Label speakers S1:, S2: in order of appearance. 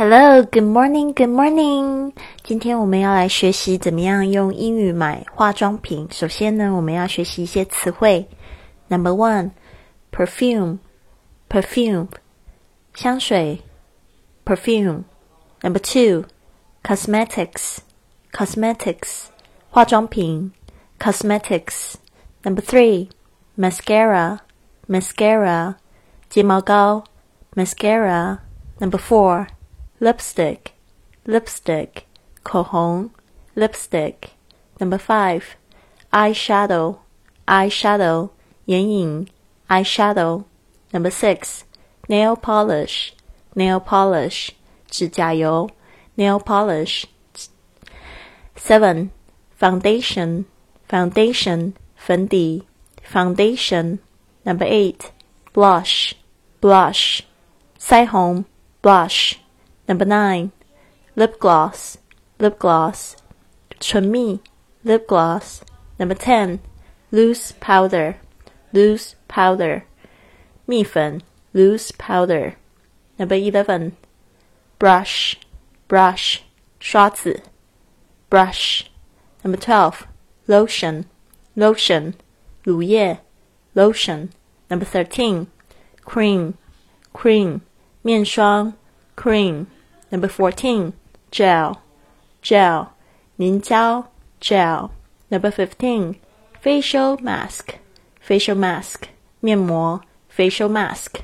S1: Hello, good morning, good morning. 今天我们要来学习怎么样用英语买化妆品。首先呢，我们要学习一些词汇。Number one, perfume, perfume，香水，perfume。Number two, cosmetics, cosmetics，化妆品，cosmetics。Number three, mascara, mascara，睫毛膏，mascara。Number four, lipstick, lipstick, 口红，lipstick. Number five, eyeshadow, eyeshadow, 眼影，eyeshadow. Number six, nail polish, nail polish, 指甲油，nail polish. Seven, foundation, foundation, 粉底，foundation. Number eight, blush, blush, 腮红，blush. Number nine, lip gloss, lip gloss, 唇蜜，lip gloss. Number ten, loose powder, loose powder, 蜜粉，loose powder. Number eleven, brush, brush, 刷子，brush. Number twelve, lotion, lotion, 乳液，lotion. Number thirteen, cream, cream, 面霜 ，cream. Number fourteen, gel, gel, 凝胶，gel. Number fifteen, facial mask, facial mask, 面膜，facial mask.